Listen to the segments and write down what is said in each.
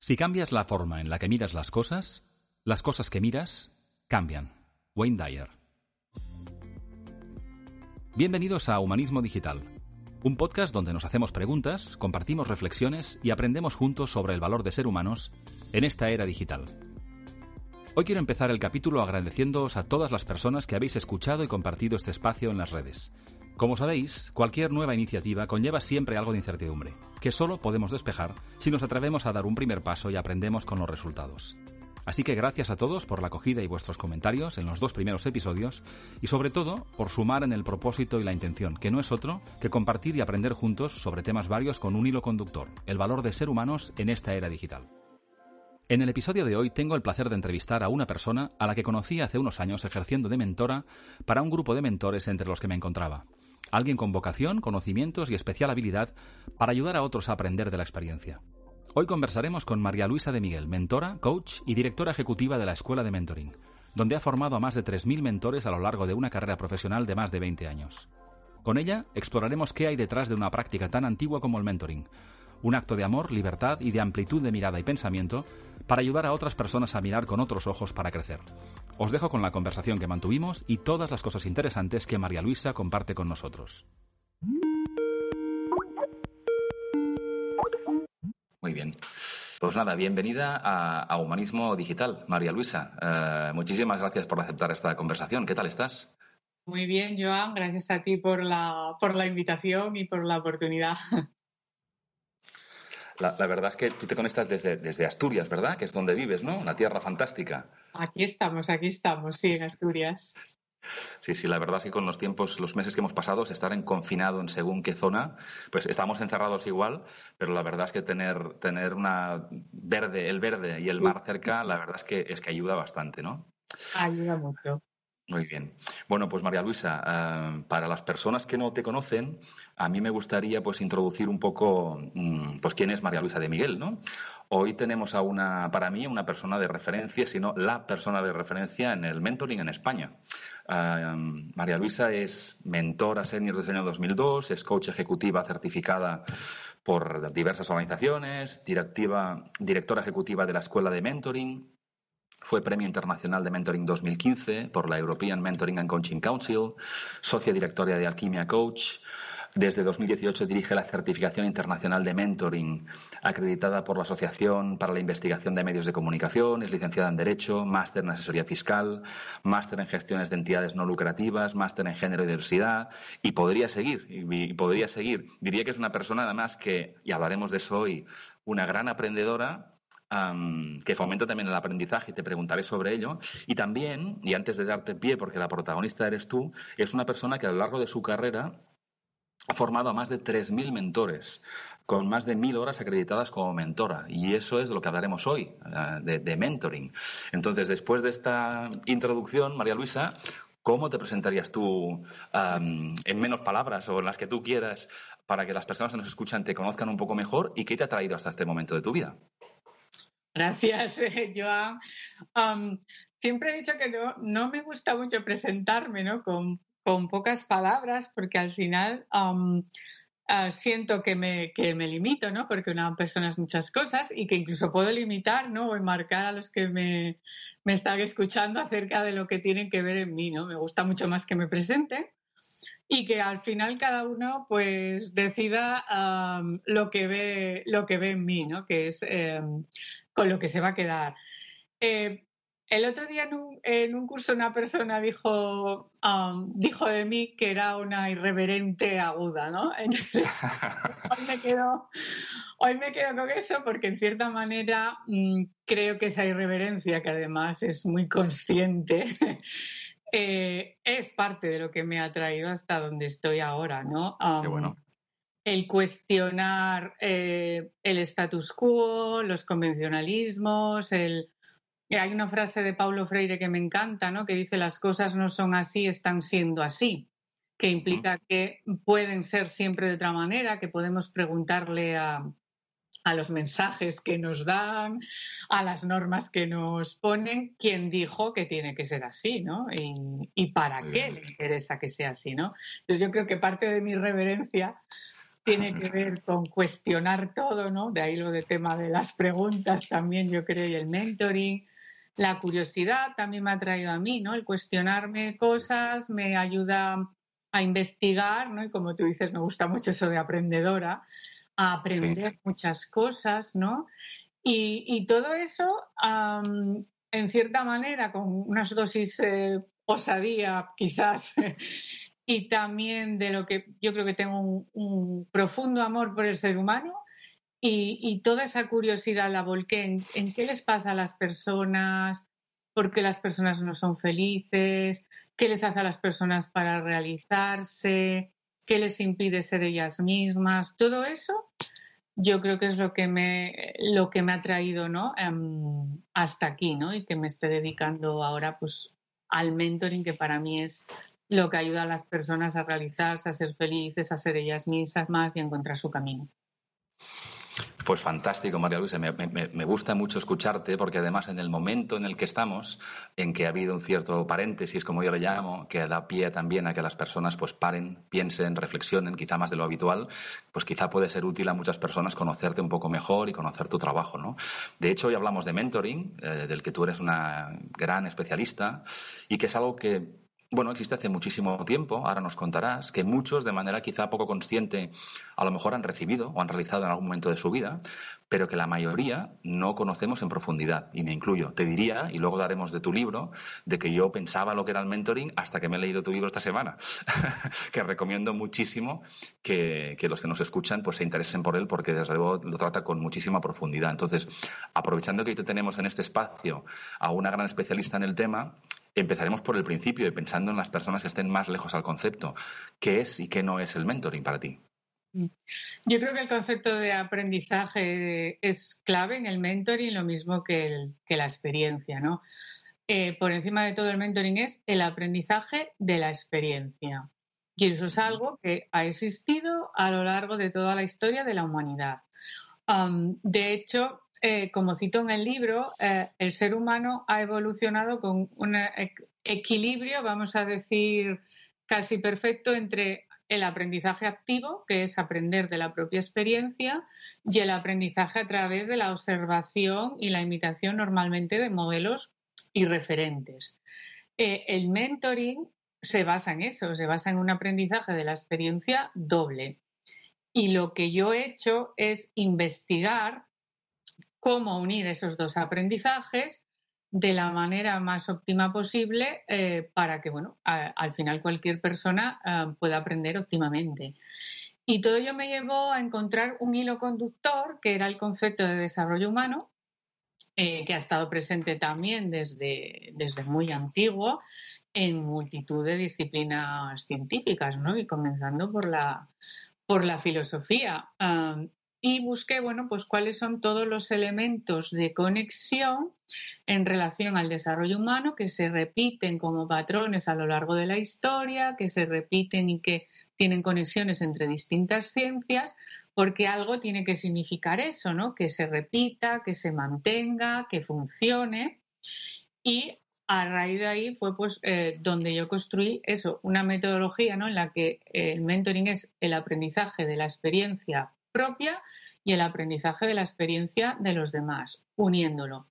Si cambias la forma en la que miras las cosas, las cosas que miras cambian. Wayne Dyer. Bienvenidos a Humanismo Digital, un podcast donde nos hacemos preguntas, compartimos reflexiones y aprendemos juntos sobre el valor de ser humanos en esta era digital. Hoy quiero empezar el capítulo agradeciéndoos a todas las personas que habéis escuchado y compartido este espacio en las redes. Como sabéis, cualquier nueva iniciativa conlleva siempre algo de incertidumbre, que solo podemos despejar si nos atrevemos a dar un primer paso y aprendemos con los resultados. Así que gracias a todos por la acogida y vuestros comentarios en los dos primeros episodios y sobre todo por sumar en el propósito y la intención, que no es otro que compartir y aprender juntos sobre temas varios con un hilo conductor, el valor de ser humanos en esta era digital. En el episodio de hoy tengo el placer de entrevistar a una persona a la que conocí hace unos años ejerciendo de mentora para un grupo de mentores entre los que me encontraba. Alguien con vocación, conocimientos y especial habilidad para ayudar a otros a aprender de la experiencia. Hoy conversaremos con María Luisa de Miguel, mentora, coach y directora ejecutiva de la Escuela de Mentoring, donde ha formado a más de 3.000 mentores a lo largo de una carrera profesional de más de 20 años. Con ella exploraremos qué hay detrás de una práctica tan antigua como el mentoring, un acto de amor, libertad y de amplitud de mirada y pensamiento para ayudar a otras personas a mirar con otros ojos para crecer. Os dejo con la conversación que mantuvimos y todas las cosas interesantes que María Luisa comparte con nosotros. Muy bien. Pues nada, bienvenida a, Humanismo Digital, María Luisa. Eh, muchísimas gracias por aceptar esta conversación. ¿Qué tal estás? Muy bien, Joan. Gracias a ti por la, por la invitación y por la oportunidad. La, verdad es que tú te conectas desde, desde Asturias, ¿verdad? Que es donde vives, ¿no? Una tierra fantástica. Aquí estamos, aquí estamos, sí, en Asturias. Sí, sí, la verdad es que con los tiempos, los meses que hemos pasado, estar en confinado en según qué zona, pues estamos encerrados igual, pero la verdad es que tener, tener una verde, el verde y el mar cerca, la verdad es que es que ayuda bastante, ¿no? Ayuda mucho. Muy bien. Bueno, pues María Luisa, eh, para las personas que no te conocen, a mí me gustaría pues introducir un poco mm, pues quién es María Luisa de Miguel, ¿no? Hoy tenemos a una, para mí, una persona de referencia, sino la persona de referencia en el mentoring en España. Eh, María Luisa es mentora senior desde el año 2002, es coach ejecutiva certificada por diversas organizaciones, directiva, directora ejecutiva de la Escuela de Mentoring, fue Premio Internacional de Mentoring 2015 por la European Mentoring and Coaching Council, socia directoria de Alquimia Coach. Desde 2018 dirige la certificación internacional de mentoring, acreditada por la Asociación para la Investigación de Medios de Comunicación, es licenciada en Derecho, máster en Asesoría Fiscal, máster en Gestiones de Entidades No Lucrativas, máster en Género y Diversidad, y podría seguir, y podría seguir. Diría que es una persona, además, que, y hablaremos de eso hoy, una gran aprendedora, que fomenta también el aprendizaje y te preguntaré sobre ello. Y también, y antes de darte pie, porque la protagonista eres tú, es una persona que a lo largo de su carrera ha formado a más de 3.000 mentores, con más de 1.000 horas acreditadas como mentora. Y eso es de lo que hablaremos hoy, eh, de, mentoring. Entonces, después de esta introducción, María Luisa, ¿Cómo te presentarías tú en menos palabras o en las que tú quieras para que las personas que nos escuchan te conozcan un poco mejor y qué te ha traído hasta este momento de tu vida? Gracias, Joan. siempre he dicho que no, me gusta mucho presentarme ¿no? con, pocas palabras porque al final ah, siento que me, que me limito, ¿no? porque una persona es muchas cosas y que incluso puedo limitar ¿no? o enmarcar a los que me, me están escuchando acerca de lo que tienen que ver en mí. ¿no? Me gusta mucho más que me presenten y que al final cada uno pues decida lo que ve lo que ve en mí no que es em, con lo que se va a quedar. Eh, el otro día en un, curso una persona dijo, um, dijo de mí que era una irreverente aguda, ¿no? Entonces, hoy, me quedo, hoy me quedo con eso porque en cierta manera mm, creo que esa irreverencia, que además es muy consciente, eh, es parte de lo que me ha traído hasta donde estoy ahora, ¿no? Qué bueno el cuestionar eh, el status quo, los convencionalismos, el... Hay una frase de Paulo Freire que me encanta, ¿no? Que dice las cosas no son así, están siendo así, que implica que pueden ser siempre de otra manera, que podemos preguntarle a, los mensajes que nos dan, a las normas que nos ponen, quién dijo que tiene que ser así, ¿no? Y, para qué le interesa que sea así, ¿no? Entonces yo creo que parte de mi reverencia tiene que ver con cuestionar todo, ¿no? De ahí lo de tema de las preguntas también, yo creo, y el mentoring. La curiosidad también me ha traído a mí, ¿no? El cuestionarme cosas me ayuda a investigar, ¿no? Y como tú dices, me gusta mucho eso de aprendedora, a aprender muchas cosas, ¿no? Y, todo eso, en cierta manera, con unas dosis eh, osadía, quizás, y también de lo que yo creo que tengo un, profundo amor por el ser humano, y, toda esa curiosidad la volqué en, qué les pasa a las personas, por qué las personas no son felices, qué les hace a las personas para realizarse, qué les impide ser ellas mismas, todo eso yo creo que es lo que me lo que me ha traído ¿no? Em, hasta aquí ¿no? y que me esté dedicando ahora pues al mentoring que para mí es lo que ayuda a las personas a realizarse, a ser felices, a ser ellas mismas y a encontrar su camino. Pues fantástico, María Luisa. Me, gusta mucho escucharte porque además en el momento en el que estamos, en que ha habido un cierto paréntesis, como yo le llamo, que da pie también a que las personas pues paren, piensen, reflexionen, quizá más de lo habitual, pues quizá puede ser útil a muchas personas conocerte un poco mejor y conocer tu trabajo, ¿no? De hecho, hoy hablamos de mentoring, eh, del que tú eres una gran especialista y que es algo que bueno, existe hace muchísimo tiempo, ahora nos contarás, que muchos de manera quizá poco consciente a lo mejor han recibido o han realizado en algún momento de su vida, pero que la mayoría no conocemos en profundidad, y me incluyo. Te diría, y luego daremos de tu libro, de que yo pensaba lo que era el mentoring hasta que me he leído tu libro esta semana, que recomiendo muchísimo que, los que nos escuchan pues se interesen por él porque desde luego lo trata con muchísima profundidad. Entonces, aprovechando que hoy te tenemos en este espacio a una gran especialista en el tema, Empezaremos por el principio y pensando en las personas que estén más lejos al concepto. ¿Qué es y qué no es el mentoring para ti? Yo creo que el concepto de aprendizaje es clave en el mentoring, lo mismo que, la experiencia, ¿no? Eh, por encima de todo el mentoring es el aprendizaje de la experiencia. Y eso es algo que ha existido a lo largo de toda la historia de la humanidad. de hecho, eh, como cito en el libro, eh, el ser humano ha evolucionado con un equilibrio, vamos a decir, casi perfecto entre el aprendizaje activo, que es aprender de la propia experiencia, y el aprendizaje a través de la observación y la imitación normalmente de modelos y referentes. Eh, el mentoring se basa en eso, se basa en un aprendizaje de la experiencia doble. Y lo que yo he hecho es investigar cómo unir esos dos aprendizajes de la manera más óptima posible eh, para que, bueno, al final cualquier persona eh, pueda aprender óptimamente. Y todo ello me llevó a encontrar un hilo conductor, que era el concepto de desarrollo humano, eh, que ha estado presente también desde, desde muy antiguo en multitud de disciplinas científicas, ¿no? Y comenzando por la, por la filosofía y busqué, bueno, pues cuáles son todos los elementos de conexión en relación al desarrollo humano que se repiten como patrones a lo largo de la historia, que se repiten y que tienen conexiones entre distintas ciencias, porque algo tiene que significar eso, ¿no? Que se repita, que se mantenga, que funcione. Y a raíz de ahí fue pues eh, donde yo construí eso, una metodología ¿no? en la que el mentoring es el aprendizaje de la experiencia propia y el aprendizaje de la experiencia de los demás, uniéndolo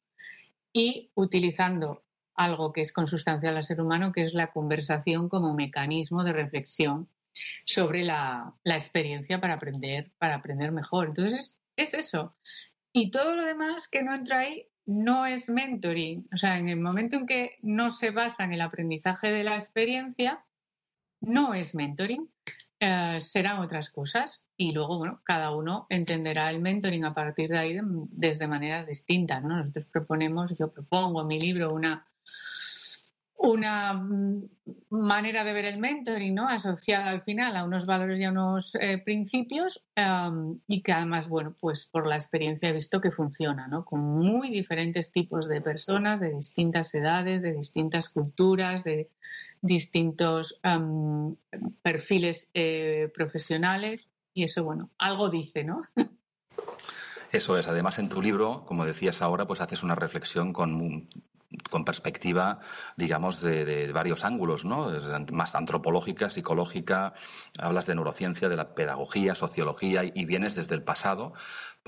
y utilizando algo que es consustancial al ser humano, que es la conversación como mecanismo de reflexión sobre la, experiencia para aprender, para aprender mejor. Entonces, es eso. Y todo lo demás que no entra ahí no es mentoring. O sea, en el momento en que no se basa en el aprendizaje de la experiencia, no es mentoring. Eh, serán otras cosas y luego, bueno, cada uno entenderá el mentoring a partir de ahí desde maneras distintas, ¿no? Nosotros proponemos, yo propongo en mi libro una, una mm, manera de ver el mentoring, ¿no? Asociada al final a unos valores y a unos eh, principios y que además, bueno, pues por la experiencia he visto que funciona, ¿no? Con muy diferentes tipos de personas, de distintas edades, de distintas culturas, de distintos perfiles eh, profesionales y eso, bueno, algo dice, ¿no? Eso es. Además, en tu libro, como decías ahora, pues haces una reflexión con con perspectiva, digamos, de, varios ángulos, ¿no? Más antropológica, psicológica, hablas de neurociencia, de la pedagogía, sociología y vienes desde el pasado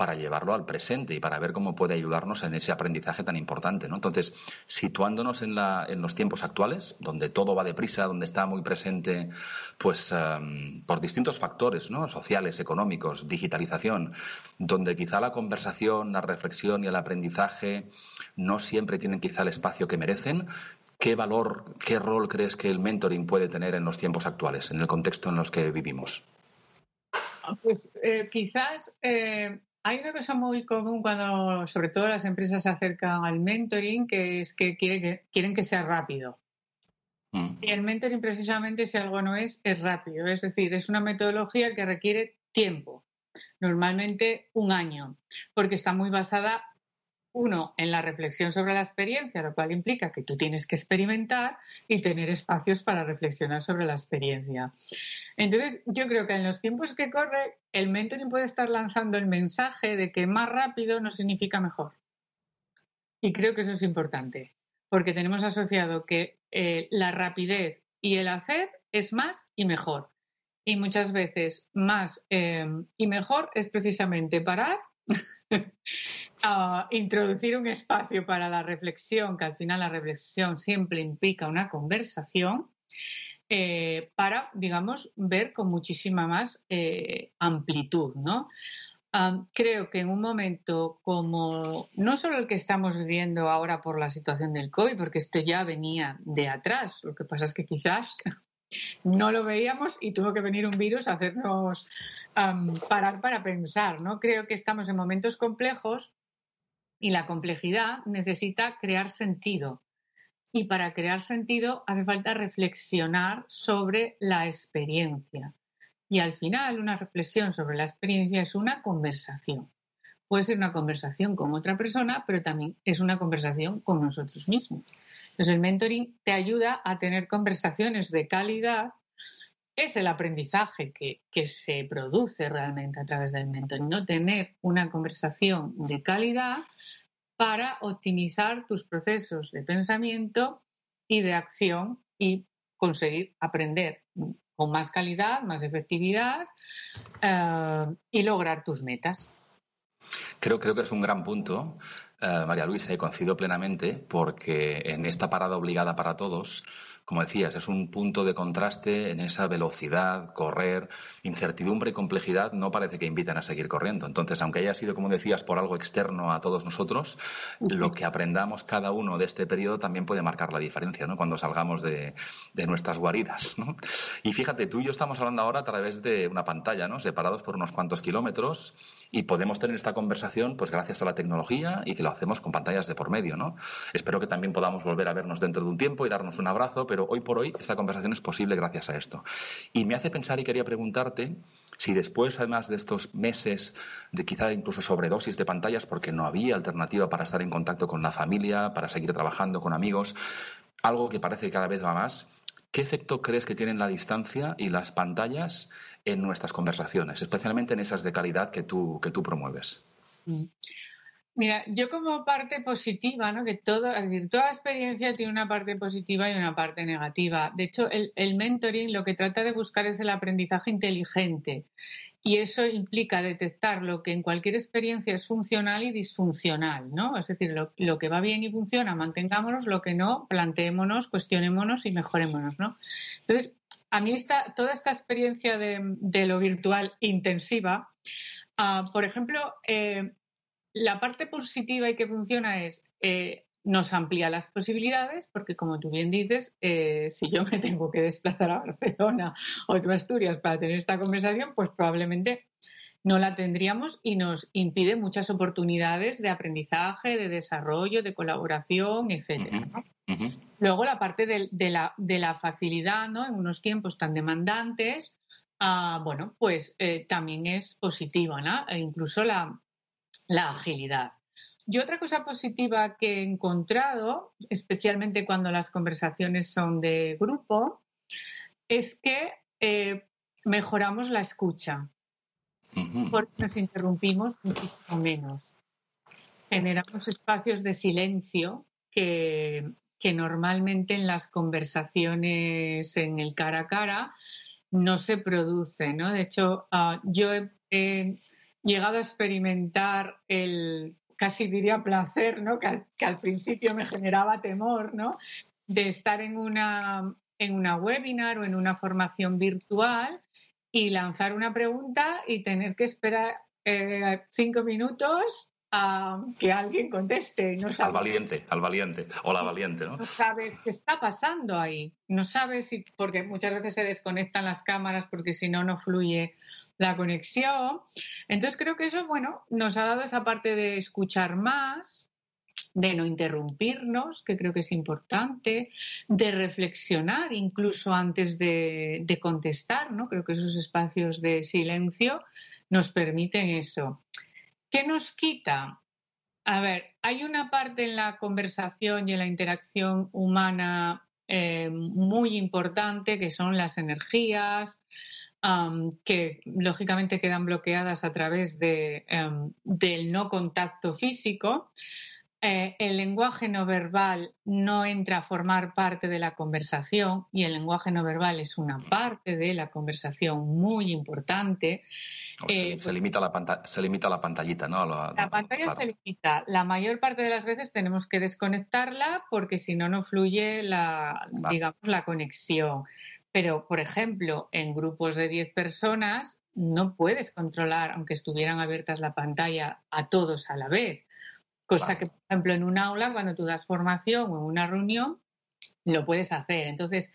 para llevarlo al presente y para ver cómo puede ayudarnos en ese aprendizaje tan importante. ¿no? Entonces, situándonos en, la, en, los tiempos actuales, donde todo va deprisa, donde está muy presente, pues em, por distintos factores ¿no? sociales, económicos, digitalización, donde quizá la conversación, la reflexión y el aprendizaje no siempre tienen quizá el espacio que merecen, ¿Qué valor, qué rol crees que el mentoring puede tener en los tiempos actuales, en el contexto en los que vivimos? Pues eh, quizás eh, hay una cosa muy común cuando, sobre todo, las empresas se acercan al mentoring, que es que, quieren que sea rápido. Mm. Y el mentoring, precisamente, si algo no es, es rápido. Es decir, es una metodología que requiere tiempo, normalmente un año, porque está muy basada uno, en la reflexión sobre la experiencia, lo cual implica que tú tienes que experimentar y tener espacios para reflexionar sobre la experiencia. Entonces, yo creo que en los tiempos que corre, el mentoring puede estar lanzando el mensaje de que más rápido no significa mejor. Y creo que eso es importante, porque tenemos asociado que eh, la rapidez y el hacer es más y mejor. Y muchas veces más eh, y mejor es precisamente parar a introducir un espacio para la reflexión, que al final la reflexión siempre implica una conversación, eh, para, digamos, ver con muchísima más eh, amplitud, ¿no? creo que en un momento como no solo el que estamos viviendo ahora por la situación del COVID, porque esto ya venía de atrás, lo que pasa es que quizás no lo veíamos y tuvo que venir un virus a hacernos parar para pensar, ¿no? Creo que estamos en momentos complejos y la complejidad necesita crear sentido. Y para crear sentido hace falta reflexionar sobre la experiencia. Y al final, una reflexión sobre la experiencia es una conversación. Puede ser una conversación con otra persona, pero también es una conversación con nosotros mismos. Entonces, el mentoring te ayuda a tener conversaciones de calidad es el aprendizaje que, se produce realmente a través del mentoring, no tener una conversación de calidad para optimizar tus procesos de pensamiento y de acción y conseguir aprender con más calidad, más efectividad eh, y lograr tus metas. Creo, creo que es un gran punto, eh, María Luisa, y coincido plenamente, porque en esta parada obligada para todos, como decías, es un punto de contraste en esa velocidad, correr, incertidumbre y complejidad no parece que invitan a seguir corriendo. Entonces, aunque haya sido, como decías, por algo externo a todos nosotros, lo que aprendamos cada uno de este periodo también puede marcar la diferencia, ¿no? Cuando salgamos de, nuestras guaridas, ¿no? Y fíjate, tú y yo estamos hablando ahora a través de una pantalla, ¿no? Separados por unos cuantos kilómetros y podemos tener esta conversación, pues gracias a la tecnología y que lo hacemos con pantallas de por medio, ¿no? Espero que también podamos volver a vernos dentro de un tiempo y darnos un abrazo, pero hoy por hoy esta conversación es posible gracias a esto. Y me hace pensar y quería preguntarte si después, además de estos meses de quizá incluso sobredosis de pantallas, porque no había alternativa para estar en contacto con la familia, para seguir trabajando con amigos, algo que parece que cada vez va más, ¿qué efecto crees que tienen la distancia y las pantallas en nuestras conversaciones, especialmente en esas de calidad que tú, que tú promueves? Mira, yo como parte positiva, ¿no? que todo, toda experiencia tiene una parte positiva y una parte negativa. De hecho, el, mentoring lo que trata de buscar es el aprendizaje inteligente y eso implica detectar lo que en cualquier experiencia es funcional y disfuncional, ¿no? Es decir, lo, que va bien y funciona, mantengámonos, lo que no, planteémonos, cuestionémonos y mejorémonos, ¿no? Entonces, a mí esta, toda esta experiencia de, lo virtual intensiva, ah, por ejemplo, eh, la parte positiva y que funciona es eh, nos amplía las posibilidades, porque como tú bien dices, eh, si yo me tengo que desplazar a Barcelona o a Asturias para tener esta conversación, pues probablemente no la tendríamos y nos impide muchas oportunidades de aprendizaje, de desarrollo, de colaboración, etcétera. Luego la parte de, la, facilidad, ¿no? En unos tiempos tan demandantes, ah, bueno, pues eh, también es positiva, ¿no? E incluso la, la agilidad. Y otra cosa positiva que he encontrado, especialmente cuando las conversaciones son de grupo, es que eh, mejoramos la escucha, porque nos interrumpimos muchísimo menos. Generamos espacios de silencio que, que normalmente en las conversaciones en el cara a cara no se produce, ¿no? De hecho, ah, yo he, llegado a experimentar el casi diría placer, ¿no? Que al, principio me generaba temor, ¿no? De estar en una, en una webinar o en una formación virtual y lanzar una pregunta y tener que esperar eh, cinco minutos a que alguien conteste. No al valiente, al valiente, o la valiente, ¿no? No sabes qué está pasando ahí. No sabes si, porque muchas veces se desconectan las cámaras porque si no, no fluye la conexión. Entonces creo que eso, bueno, nos ha dado esa parte de escuchar más, de no interrumpirnos, que creo que es importante, de reflexionar incluso antes de, de contestar, ¿no? Creo que esos espacios de silencio nos permiten eso. ¿Qué nos quita? A ver, hay una parte en la conversación y en la interacción humana eh, muy importante que son las energías, que lógicamente quedan bloqueadas a través em, del no contacto físico. Eh, el lenguaje no verbal no entra a formar parte de la conversación y el lenguaje no verbal es una parte de la conversación muy importante. Eh, se, limita la se limita la pantallita, ¿no? La, pantalla se limita. La mayor parte de las veces tenemos que desconectarla porque si no, no fluye la, digamos, la conexión. Pero, por ejemplo, en grupos de 10 personas no puedes controlar, aunque estuvieran abiertas la pantalla, a todos a la vez. Cosa que, por ejemplo, en un aula, cuando tú das formación o en una reunión, lo puedes hacer. Entonces,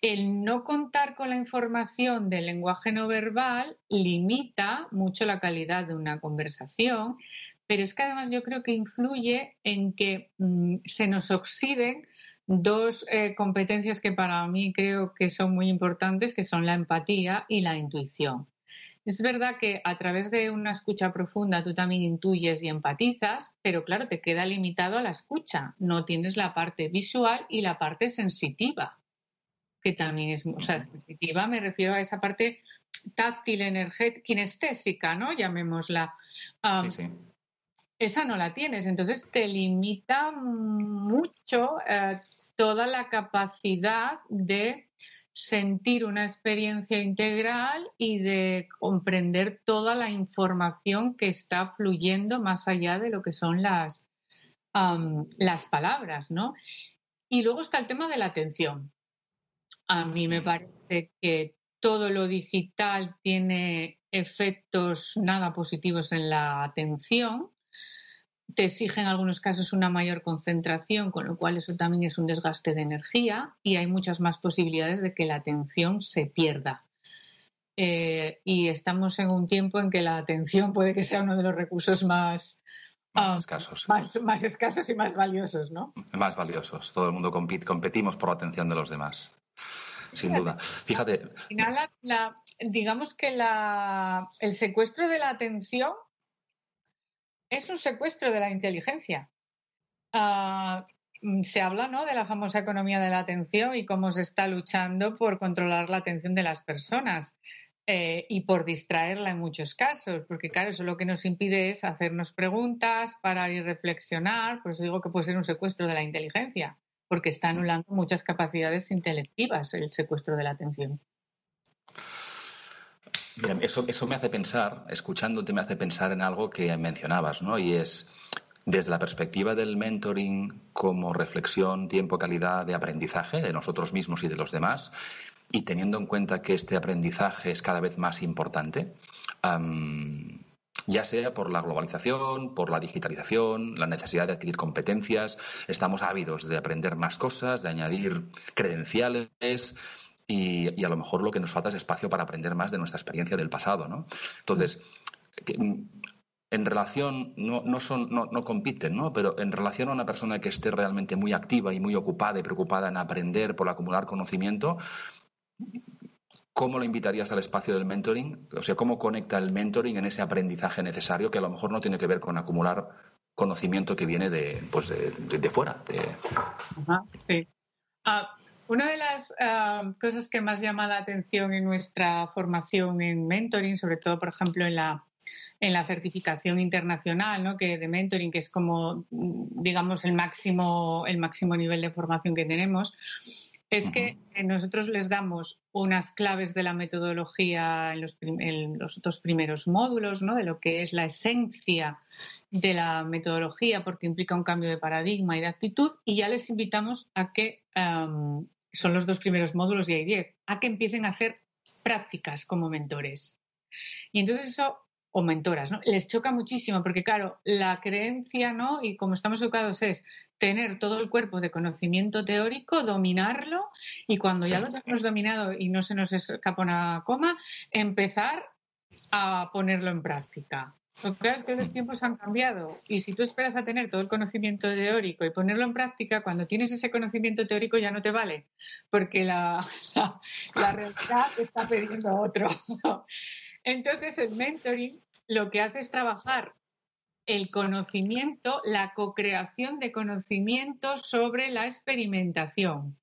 el no contar con la información del lenguaje no verbal limita mucho la calidad de una conversación, pero es que además yo creo que influye en que mm, se nos oxiden dos eh, competencias que para mí creo que son muy importantes, que son la empatía y la intuición. Es verdad que a través de una escucha profunda tú también intuyes y empatizas, pero claro, te queda limitado a la escucha. No tienes la parte visual y la parte sensitiva, que también es, o sea, sensitiva me refiero a esa parte táctil, energética, kinestésica, ¿no? Llamémosla. Esa no la tienes, entonces te limita mucho eh, toda la capacidad de sentir una experiencia integral y de comprender toda la información que está fluyendo más allá de lo que son las, las palabras, ¿no? Y luego está el tema de la atención. A mí me parece que todo lo digital tiene efectos nada positivos en la atención te exige en algunos casos una mayor concentración, con lo cual eso también es un desgaste de energía y hay muchas más posibilidades de que la atención se pierda. Eh, y estamos en un tiempo en que la atención puede que sea uno de los recursos más, más, um, escasos. Más, escasos y más valiosos, ¿no? Más valiosos. Todo el mundo competimos por la atención de los demás. Sin duda. Fíjate. Al final, digamos que el secuestro de la atención es un secuestro de la inteligencia. Ah, mm, se habla ¿no? de la famosa economía de la atención y cómo se está luchando por controlar la atención de las personas eh, y por distraerla en muchos casos, porque claro, eso lo que nos impide es hacernos preguntas, parar y reflexionar, pues digo que puede ser un secuestro de la inteligencia, porque está anulando muchas capacidades intelectivas el secuestro de la atención eso, eso me hace pensar, escuchándote, me hace pensar en algo que mencionabas, ¿no? Y es desde la perspectiva del mentoring como reflexión, tiempo, calidad de aprendizaje de nosotros mismos y de los demás, y teniendo en cuenta que este aprendizaje es cada vez más importante, ya sea por la globalización, por la digitalización, la necesidad de adquirir competencias, estamos ávidos de aprender más cosas, de añadir credenciales, y, a lo mejor lo que nos falta es espacio para aprender más de nuestra experiencia del pasado, ¿no? Entonces, mm, en relación, no, no, son, no, no, compiten, ¿no? Pero en relación a una persona que esté realmente muy activa y muy ocupada y preocupada en aprender por acumular conocimiento, ¿cómo lo invitarías al espacio del mentoring? O sea, ¿cómo conecta el mentoring en ese aprendizaje necesario que a lo mejor no tiene que ver con acumular conocimiento que viene de, pues de, fuera? Ajá, sí. Ah, una de las ah, cosas que más llama la atención en nuestra formación en mentoring, sobre todo, por ejemplo, en la, en la certificación internacional, ¿no? Que de mentoring, que es como, digamos, el máximo, el máximo nivel de formación que tenemos, es que nosotros les damos unas claves de la metodología en los, en los, otros primeros módulos, ¿no? De lo que es la esencia de la metodología, porque implica un cambio de paradigma y de actitud, y ya les invitamos a que, son los dos primeros módulos y hay diez, a que empiecen a hacer prácticas como mentores. Y entonces eso o mentoras, ¿no? Les choca muchísimo porque, claro, la creencia, ¿no? Y como estamos educados es tener todo el cuerpo de conocimiento teórico, dominarlo y cuando ya lo tenemos dominado y no se nos escapa una coma, empezar a ponerlo en práctica. Lo que es que los tiempos han cambiado y si tú esperas a tener todo el conocimiento teórico y ponerlo en práctica, cuando tienes ese conocimiento teórico ya no te vale, porque la, la, realidad está pidiendo otro. Entonces, el mentoring lo que hace es trabajar el conocimiento, la co-creación de conocimiento sobre la experimentación.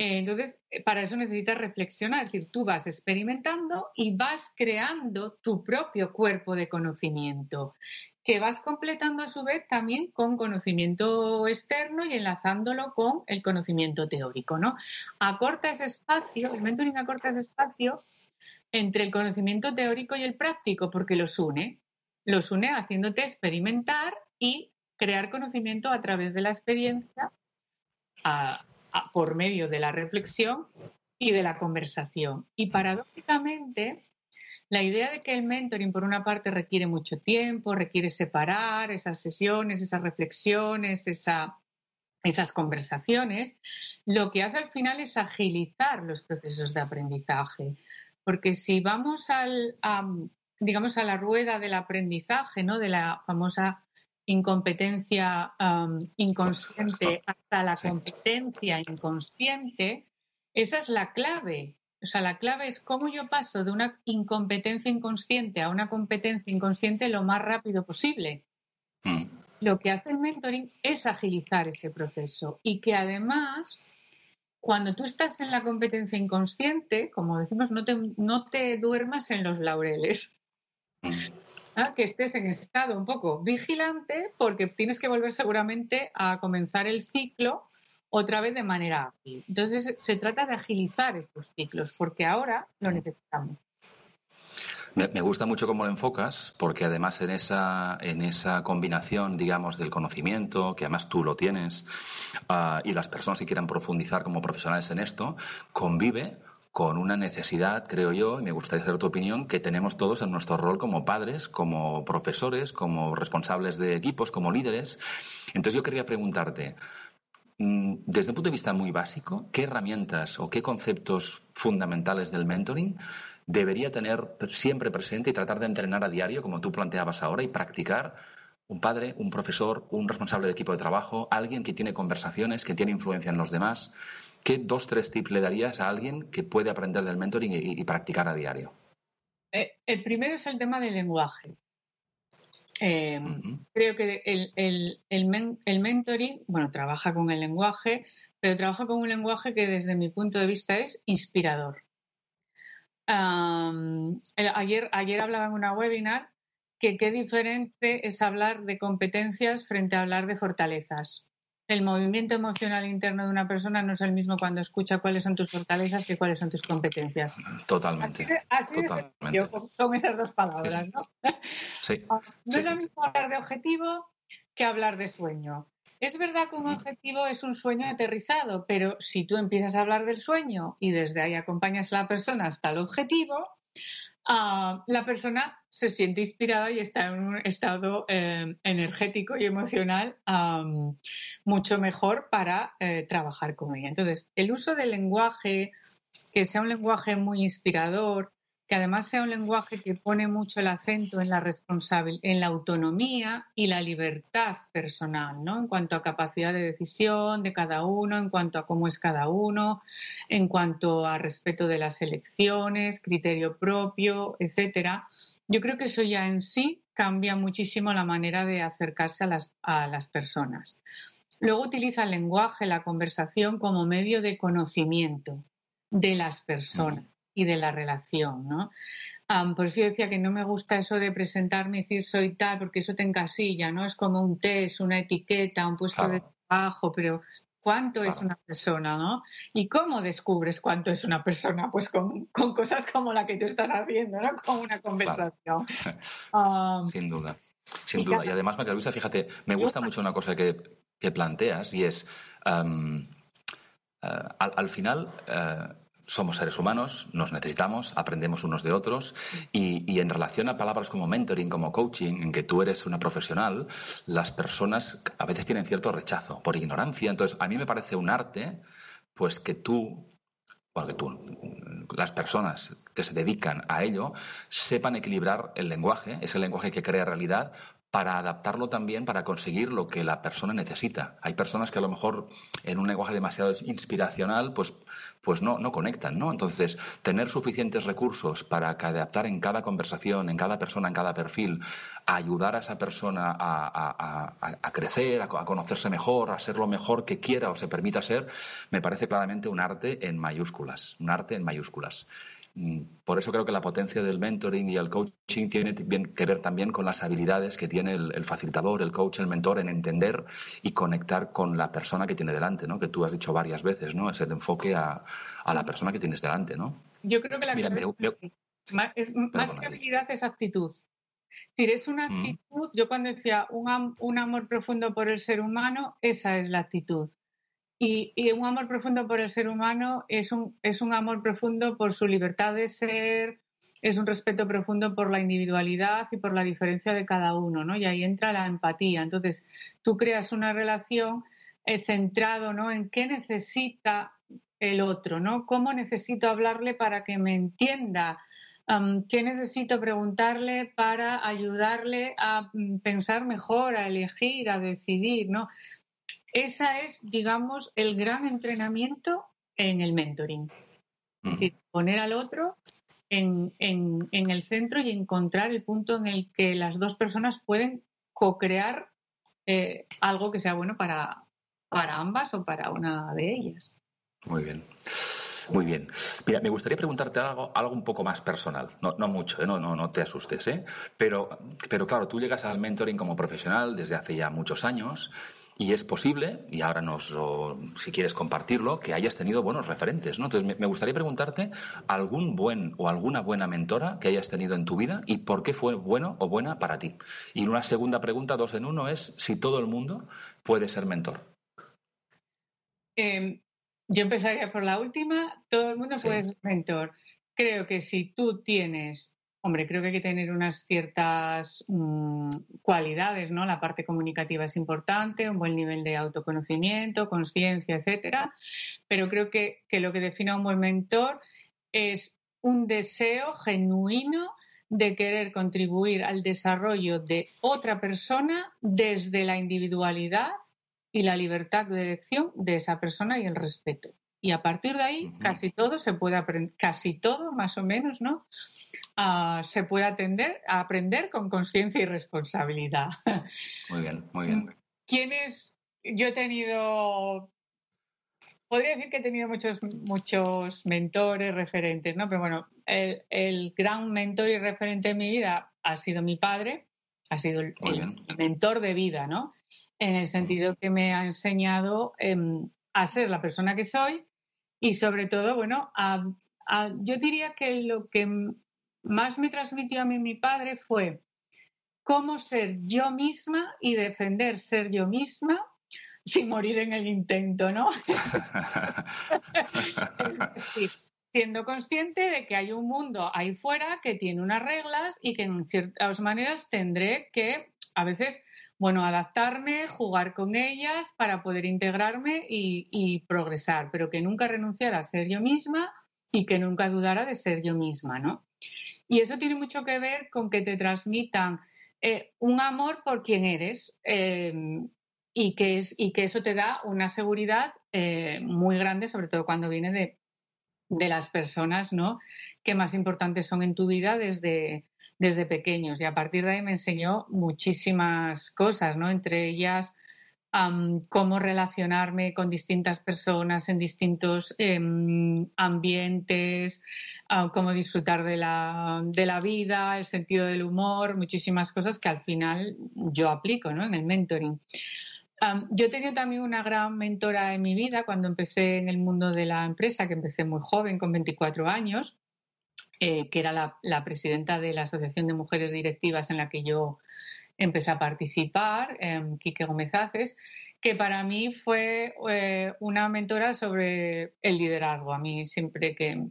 Entonces, para eso necesitas reflexionar, es decir, tú vas experimentando y vas creando tu propio cuerpo de conocimiento, que vas completando a su vez también con conocimiento externo y enlazándolo con el conocimiento teórico, ¿no? Acorta ese espacio, el mentoring acorta ese espacio entre el conocimiento teórico y el práctico, porque los une. Los une haciéndote experimentar y crear conocimiento a través de la experiencia por medio de la reflexión y de la conversación. Y paradójicamente, la idea de que el mentoring, por una parte, requiere mucho tiempo, requiere separar esas sesiones, esas reflexiones, esas conversaciones, lo que hace al final es agilizar los procesos de aprendizaje. Porque si vamos al, a, digamos, a la rueda del aprendizaje, ¿no? De la famosa incompetencia inconsciente hasta la competencia inconsciente, esa es la clave. O sea, la clave es cómo yo paso de una incompetencia inconsciente a una competencia inconsciente lo más rápido posible. Mm. Lo que hace el mentoring es agilizar ese proceso y que además cuando tú estás en la competencia inconsciente, como decimos, no te, no te duermas en los laureles. Que estés en estado un poco vigilante porque tienes que volver seguramente a comenzar el ciclo otra vez de manera ágil. Entonces se trata de agilizar estos ciclos porque ahora lo necesitamos. Me, gusta mucho cómo lo enfocas, porque además en esa, en esa combinación, digamos, del conocimiento, que además tú lo tienes, ah, y las personas que quieran profundizar como profesionales en esto, convive con una necesidad, creo yo, y me gustaría saber tu opinión, que tenemos todos en nuestro rol como padres, como profesores, como responsables de equipos, como líderes. Entonces yo quería preguntarte, mm, desde un punto de vista muy básico, ¿qué herramientas o qué conceptos fundamentales del mentoring debería tener siempre presente y tratar de entrenar a diario, como tú planteabas ahora, y practicar un padre, un profesor, un responsable de equipo de trabajo, alguien que tiene conversaciones, que tiene influencia en los demás? ¿Qué dos, tres tips le darías a alguien que puede aprender del mentoring y, practicar a diario? Eh, el primero es el tema del lenguaje. Em, creo que el, mentoring, bueno, trabaja con el lenguaje, pero trabaja con un lenguaje que desde mi punto de vista es inspirador. ayer, ayer hablaba en una webinar que qué diferente es hablar de competencias frente a hablar de fortalezas el movimiento emocional interno de una persona no es el mismo cuando escucha cuáles son tus fortalezas que cuáles son tus competencias. Totalmente. Así, Totalmente. con, esas dos palabras, ¿no? Sí. Ah, no es lo mismo hablar de objetivo que hablar de sueño. Es verdad que un objetivo es un sueño aterrizado, pero si tú empiezas a hablar del sueño y desde ahí acompañas a la persona hasta el objetivo, Ah, la persona se siente inspirada y está en un estado eh, energético y emocional mucho mejor para eh, trabajar con ella. Entonces, el uso del lenguaje, que sea un lenguaje muy inspirador, que además sea un lenguaje que pone mucho el acento en la responsabilidad, en la autonomía y la libertad personal, ¿no? En cuanto a capacidad de decisión de cada uno, en cuanto a cómo es cada uno, en cuanto a respeto de las elecciones, criterio propio, etcétera. Yo creo que eso ya en sí cambia muchísimo la manera de acercarse a las, a las personas. Luego utiliza el lenguaje, la conversación como medio de conocimiento de las personas y de la relación, ¿no? por eso yo decía que no me gusta eso de presentarme y decir soy tal, porque eso te encasilla, ¿no? Es como un test, una etiqueta, un puesto de trabajo, pero cuánto es una persona, ¿no? ¿Y cómo descubres cuánto es una persona? Pues con, cosas como la que tú estás haciendo, ¿no? Con una conversación. Sin duda. Sin duda. Y además, María Luisa, fíjate, me gusta mucho una cosa que, planteas y es, eh, al, final, eh, somos seres humanos, nos necesitamos, aprendemos unos de otros y, en relación a palabras como mentoring, como coaching, en que tú eres una profesional, las personas a veces tienen cierto rechazo por ignorancia. Entonces, a mí me parece un arte, pues que tú, bueno, que tú, las personas que se dedican a ello, sepan equilibrar el lenguaje, ese lenguaje que crea realidad, para adaptarlo también para conseguir lo que la persona necesita. Hay personas que a lo mejor en un lenguaje demasiado inspiracional pues, pues no, no conectan, ¿no? Entonces, tener suficientes recursos para adaptar en cada conversación, en cada persona, en cada perfil, a ayudar a esa persona a, a crecer, a, conocerse mejor, a ser lo mejor que quiera o se permita ser, me parece claramente un arte en mayúsculas, un arte en mayúsculas. Mm, por eso creo que la potencia del mentoring y el coaching tiene que ver también con las habilidades que tiene el, facilitador, el coach, el mentor en entender y conectar con la persona que tiene delante, ¿no? Que tú has dicho varias veces, ¿no? Es el enfoque a, la persona que tienes delante, ¿no? Yo creo que la más, que habilidad es actitud. Es decir, es una mm. actitud, yo cuando decía un amor profundo por el ser humano, esa es la actitud. Y, un amor profundo por el ser humano es un, es un amor profundo por su libertad de ser, es un respeto profundo por la individualidad y por la diferencia de cada uno, ¿no? Y ahí entra la empatía. Entonces, tú creas una relación eh, centrado, ¿no? En qué necesita el otro, ¿no? ¿Cómo necesito hablarle para que me entienda? ¿Qué necesito preguntarle para ayudarle a mm, pensar mejor, a elegir, a decidir, ¿no? Esa es, digamos, el gran entrenamiento en el mentoring. Es decir, poner al otro en, el centro y encontrar el punto en el que las dos personas pueden co-crear eh, algo que sea bueno para, para ambas o para una de ellas. Muy bien. Muy bien. Mira, me gustaría preguntarte algo, algo un poco más personal. No, no mucho, ¿eh? no, no, no te asustes. ¿eh? Pero, pero claro, tú llegas al mentoring como profesional desde hace ya muchos años y es posible, y ahora nos si quieres compartirlo, que hayas tenido buenos referentes, ¿no? Entonces, me, gustaría preguntarte algún buen o alguna buena mentora que hayas tenido en tu vida y por qué fue bueno o buena para ti. Y una segunda pregunta, dos en uno, es si todo el mundo puede ser mentor. Em, yo empezaría por la última. Todo el mundo puede ser mentor. Creo que si tú tienes Hombre, creo que hay que tener unas ciertas mm, cualidades, ¿no? La parte comunicativa es importante, un buen nivel de autoconocimiento, conciencia, etcétera. Pero creo que, lo que define a un buen mentor es un deseo genuino de querer contribuir al desarrollo de otra persona desde la individualidad y la libertad de elección de esa persona y el respeto. Y a partir de ahí, casi todo se puede aprender, casi todo más o menos, ¿no? Ah, se puede atender, a aprender con conciencia y responsabilidad. Muy bien, muy bien. ¿Quién es? Yo he tenido, podría decir que he tenido muchos, muchos mentores, referentes, ¿no? Pero bueno, el, gran mentor y referente en mi vida ha sido mi padre, ha sido el, mentor de vida, ¿no? En el sentido que me ha enseñado em, a ser la persona que soy y sobre todo, bueno, yo diría que lo que más me transmitió a mí mi padre fue cómo ser yo misma y defender ser yo misma sin morir en el intento, ¿no? siendo consciente de que hay un mundo ahí fuera que tiene unas reglas y que en ciertas maneras tendré que a veces bueno, adaptarme, jugar con ellas para poder integrarme y, progresar, pero que nunca renunciara a ser yo misma y que nunca dudara de ser yo misma, ¿no? Y eso tiene mucho que ver con que te transmitan eh, un amor por quien eres y, que es, y que eso te da una seguridad eh, muy grande, sobre todo cuando viene de, de las personas ¿no? que más importantes son en tu vida desde, desde pequeños y a partir de ahí me enseñó muchísimas cosas, ¿no? Entre ellas, cómo relacionarme con distintas personas en distintos em, ambientes, cómo disfrutar de la, de la, vida, el sentido del humor, muchísimas cosas que al final yo aplico ¿no? en el mentoring. yo he tenido también una gran mentora en mi vida cuando empecé en el mundo de la empresa, que empecé muy joven, con 24 años, eh, que era la, la, presidenta de la Asociación de Mujeres Directivas en la que yo empecé a participar, eh, Gómez Aces, que para mí fue eh, una mentora sobre el liderazgo. A mí siempre que,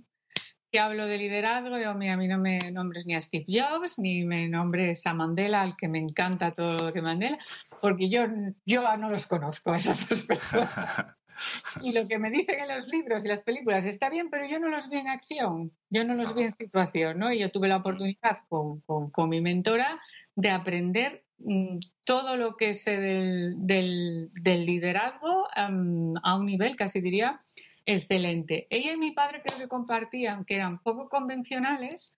hablo de liderazgo, a mí, no me nombres ni a Steve Jobs, ni me nombres a Mandela, al que me encanta todo lo de Mandela, porque yo, yo no los conozco a esas dos personas. Y lo que me dicen en los libros y las películas está bien, pero yo no los vi en acción, yo no los vi en situación, ¿no? Y yo tuve la oportunidad con, con mi mentora de aprender mm, todo lo que sé del, liderazgo a un nivel, casi diría, excelente. Ella y mi padre creo que compartían que eran poco convencionales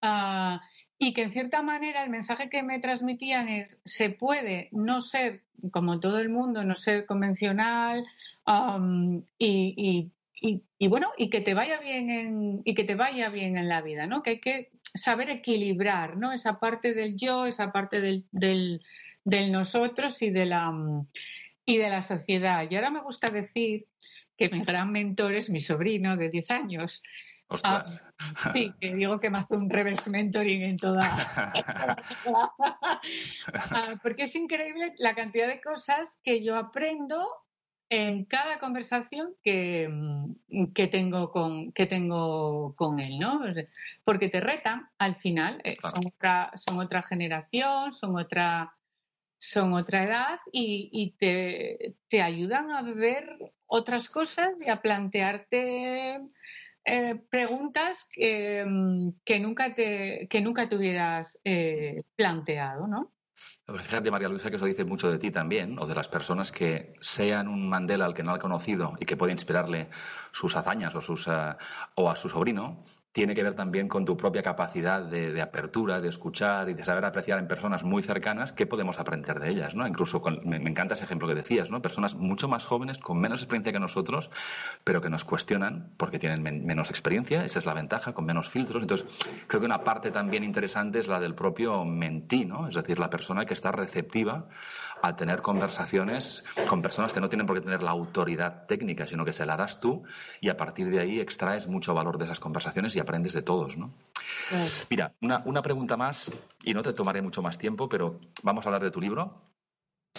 ah, y que en cierta manera el mensaje que me transmitían es se puede no ser como todo el mundo, no ser convencional y, y, bueno, y que te vaya bien en, y que te vaya bien en la vida, ¿no? Que hay que saber equilibrar, ¿no? Esa parte del yo, esa parte del, del, nosotros y de la y de la sociedad. Y ahora me gusta decir que mi gran mentor es mi sobrino de 10 años. Ah, sí, que digo que me hace un reverse mentoring en toda. Ah, porque es increíble la cantidad de cosas que yo aprendo en cada conversación que, mm, que, tengo, con, que tengo con él, ¿no? Porque te retan al final, eh, son, otra, son otra generación, son otra, son otra edad y, te, te, ayudan a ver otras cosas y a plantearte eh, preguntas que, mm, que, nunca te, que nunca te hubieras eh, planteado, ¿no? Fíjate, María Luisa, que eso dice mucho de ti también, o de las personas que sean un Mandela al que no ha conocido y que puede inspirarle sus hazañas o, eh, o a su sobrino, tiene que ver también con tu propia capacidad de, apertura, de escuchar y de saber apreciar en personas muy cercanas qué podemos aprender de ellas, ¿no? Incluso me, encanta ese ejemplo que decías, ¿no? Personas mucho más jóvenes, con menos experiencia que nosotros, pero que nos cuestionan porque tienen menos experiencia, esa es la ventaja, con menos filtros. Entonces, creo que una parte también interesante es la del propio mentí, ¿no? Es decir, la persona que está receptiva a tener conversaciones con personas que no tienen por qué tener la autoridad técnica, sino que se la das tú y a partir de ahí extraes mucho valor de esas conversaciones y aprendes de todos, ¿no? Mira, una, una pregunta más, y no te tomaré mucho más tiempo, pero vamos a hablar de tu libro.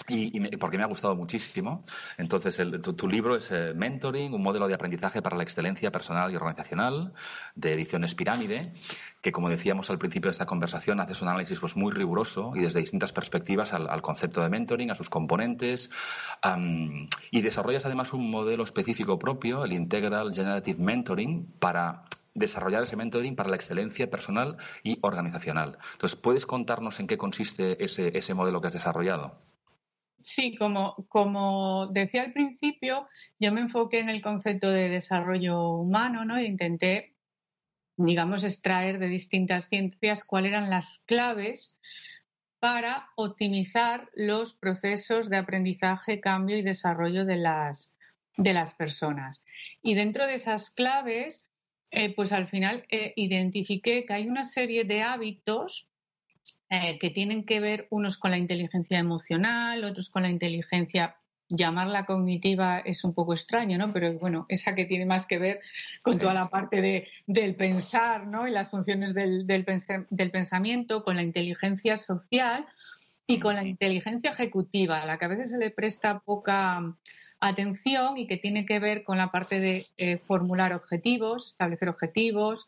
Y, porque me ha gustado muchísimo. Entonces, tu, libro es eh, Mentoring, un modelo de aprendizaje para la excelencia personal y organizacional, de ediciones Pirámide, que, como decíamos al principio de esta conversación, haces un análisis pues, muy riguroso y desde distintas perspectivas al, concepto de mentoring, a sus componentes, y desarrollas además un modelo específico propio, el Integral Generative Mentoring, para desarrollar ese mentoring para la excelencia personal y organizacional. Entonces, ¿puedes contarnos en qué consiste ese, ese modelo que has desarrollado? Sí, como, como decía al principio, yo me enfoqué en el concepto de desarrollo humano, ¿no? E intenté, digamos, extraer de distintas ciencias cuáles eran las claves para optimizar los procesos de aprendizaje, cambio y desarrollo de las, de las personas. Y dentro de esas claves, eh, pues al final eh, identifiqué que hay una serie de hábitos eh, que tienen que ver unos con la inteligencia emocional, otros con la inteligencia, llamarla cognitiva es un poco extraño, ¿no? Pero bueno, esa que tiene más que ver con toda la parte de, del pensar, ¿no? Y las funciones del, del, pensamiento, con la inteligencia social y con la inteligencia ejecutiva, a la que a veces se le presta poca atención y que tiene que ver con la parte de eh, formular objetivos, establecer objetivos,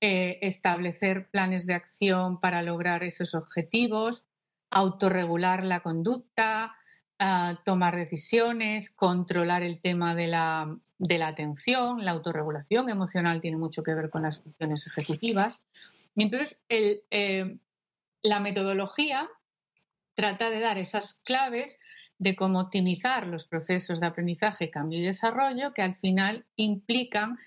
eh, establecer planes de acción para lograr esos objetivos, autorregular la conducta, ah, tomar decisiones, controlar el tema de la, atención, la autorregulación emocional tiene mucho que ver con las funciones ejecutivas. Y entonces eh, la metodología trata de dar esas claves de cómo optimizar los procesos de aprendizaje, cambio y desarrollo que al final implican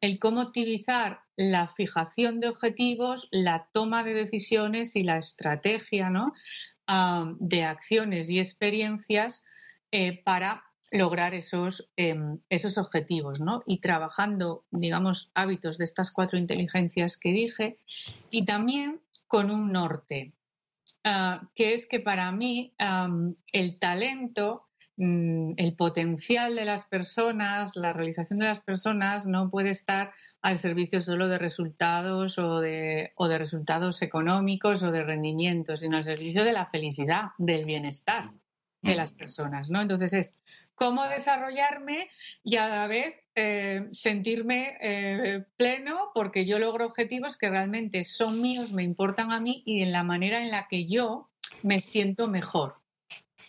el cómo utilizar la fijación de objetivos, la toma de decisiones y la estrategia de acciones y experiencias eh, para lograr esos, em, esos objetivos, ¿no? Y trabajando, digamos, hábitos de estas cuatro inteligencias que dije y también con un norte, ah, que es que para mí el talento Mm, el potencial de las personas, la realización de las personas no puede estar al servicio solo de resultados o de, o de resultados económicos o de rendimiento, sino al servicio de la felicidad, del bienestar de las personas, ¿no? Entonces es cómo desarrollarme y a la vez eh, sentirme eh, pleno porque yo logro objetivos que realmente son míos, me importan a mí y en la manera en la que yo me siento mejor.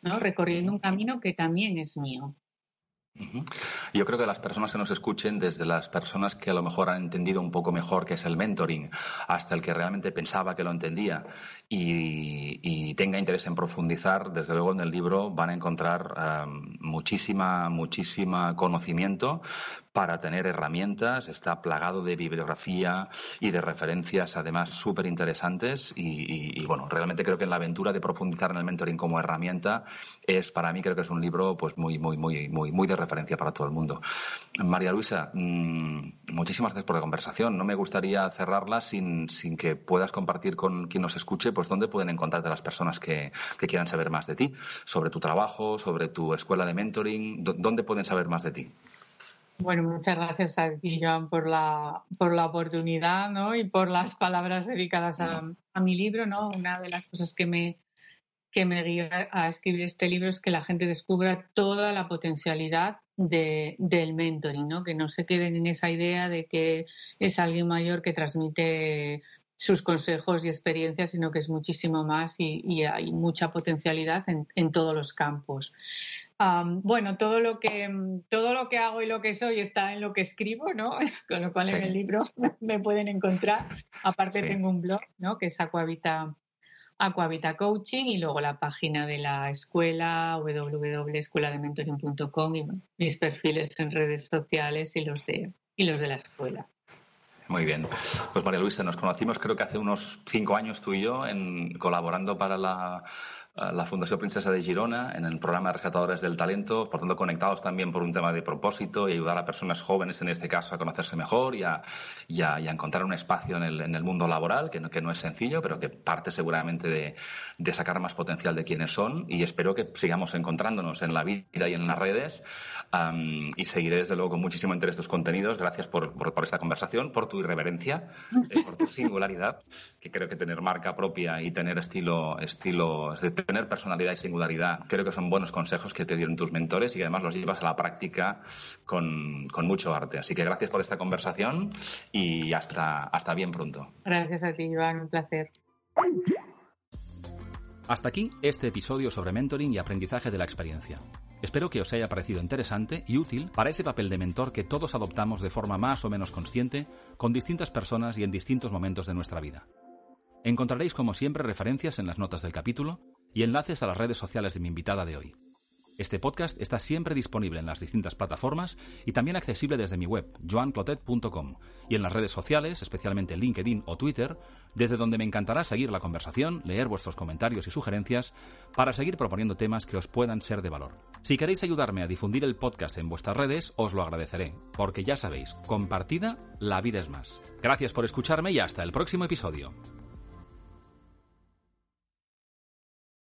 ¿no? recorriendo un camino que también es mío. Yo creo que las personas que nos escuchen, desde las personas que a lo mejor han entendido un poco mejor qué es el mentoring, hasta el que realmente pensaba que lo entendía y, tenga interés en profundizar, desde luego en el libro van a encontrar muchísima, muchísima conocimiento para tener herramientas. Está plagado de bibliografía y de referencias, además, súper interesantes. Y, bueno, realmente creo que en la aventura de profundizar en el mentoring como herramienta es, para mí, creo que es un libro pues muy, muy, muy, muy, muy de referencia para todo el mundo. María Luisa, mm, muchísimas gracias por la conversación. No me gustaría cerrarla sin, sin que puedas compartir con quien nos escuche, pues dónde pueden encontrarte las personas que, que quieran saber más de ti, sobre tu trabajo, sobre tu escuela de mentoring, dónde pueden saber más de ti. Bueno, muchas gracias a ti, por la, por la oportunidad ¿no? y por las palabras dedicadas a, a mi libro. ¿no? Una de las cosas que me, que me guía a escribir este libro es que la gente descubra toda la potencialidad de, del mentoring, ¿no? que no se queden en esa idea de que es alguien mayor que transmite sus consejos y experiencias, sino que es muchísimo más y, hay mucha potencialidad en, en todos los campos. Bueno, todo lo que todo lo que hago y lo que soy está en lo que escribo, ¿no? Con lo cual en el libro me pueden encontrar. Aparte tengo un blog, ¿no? Que es Aquavita Aquavita Coaching y luego la página de la escuela www.escueladementoring.com y mis perfiles en redes sociales y los de y los de la escuela. Muy bien. Pues María Luisa, nos conocimos creo que hace unos cinco años tú y yo en, colaborando para la la Fundación Princesa de Girona en el programa de Rescatadores del Talento, por tanto conectados también por un tema de propósito y ayudar a personas jóvenes en este caso a conocerse mejor y a, encontrar un espacio en el, mundo laboral, que no, que no, es sencillo, pero que parte seguramente de, sacar más potencial de quienes son y espero que sigamos encontrándonos en la vida y en las redes y seguiré desde luego con muchísimo interés tus contenidos. Gracias por, esta conversación, por tu irreverencia, eh, por tu singularidad, que creo que tener marca propia y tener estilo, estilo tener personalidad y singularidad, creo que son buenos consejos que te dieron tus mentores y además los llevas a la práctica con, mucho arte. Así que gracias por esta conversación y hasta, hasta bien pronto. Gracias a ti, Iván, un placer. Hasta aquí este episodio sobre mentoring y aprendizaje de la experiencia. Espero que os haya parecido interesante y útil para ese papel de mentor que todos adoptamos de forma más o menos consciente con distintas personas y en distintos momentos de nuestra vida. Encontraréis como siempre referencias en las notas del capítulo y enlaces a las redes sociales de mi invitada de hoy. Este podcast está siempre disponible en las distintas plataformas y también accesible desde mi web, joanclotet.com, y en las redes sociales, especialmente LinkedIn o Twitter, desde donde me encantará seguir la conversación, leer vuestros comentarios y sugerencias para seguir proponiendo temas que os puedan ser de valor. Si queréis ayudarme a difundir el podcast en vuestras redes, os lo agradeceré, porque ya sabéis, compartida, la vida es más. Gracias por escucharme y hasta el próximo episodio.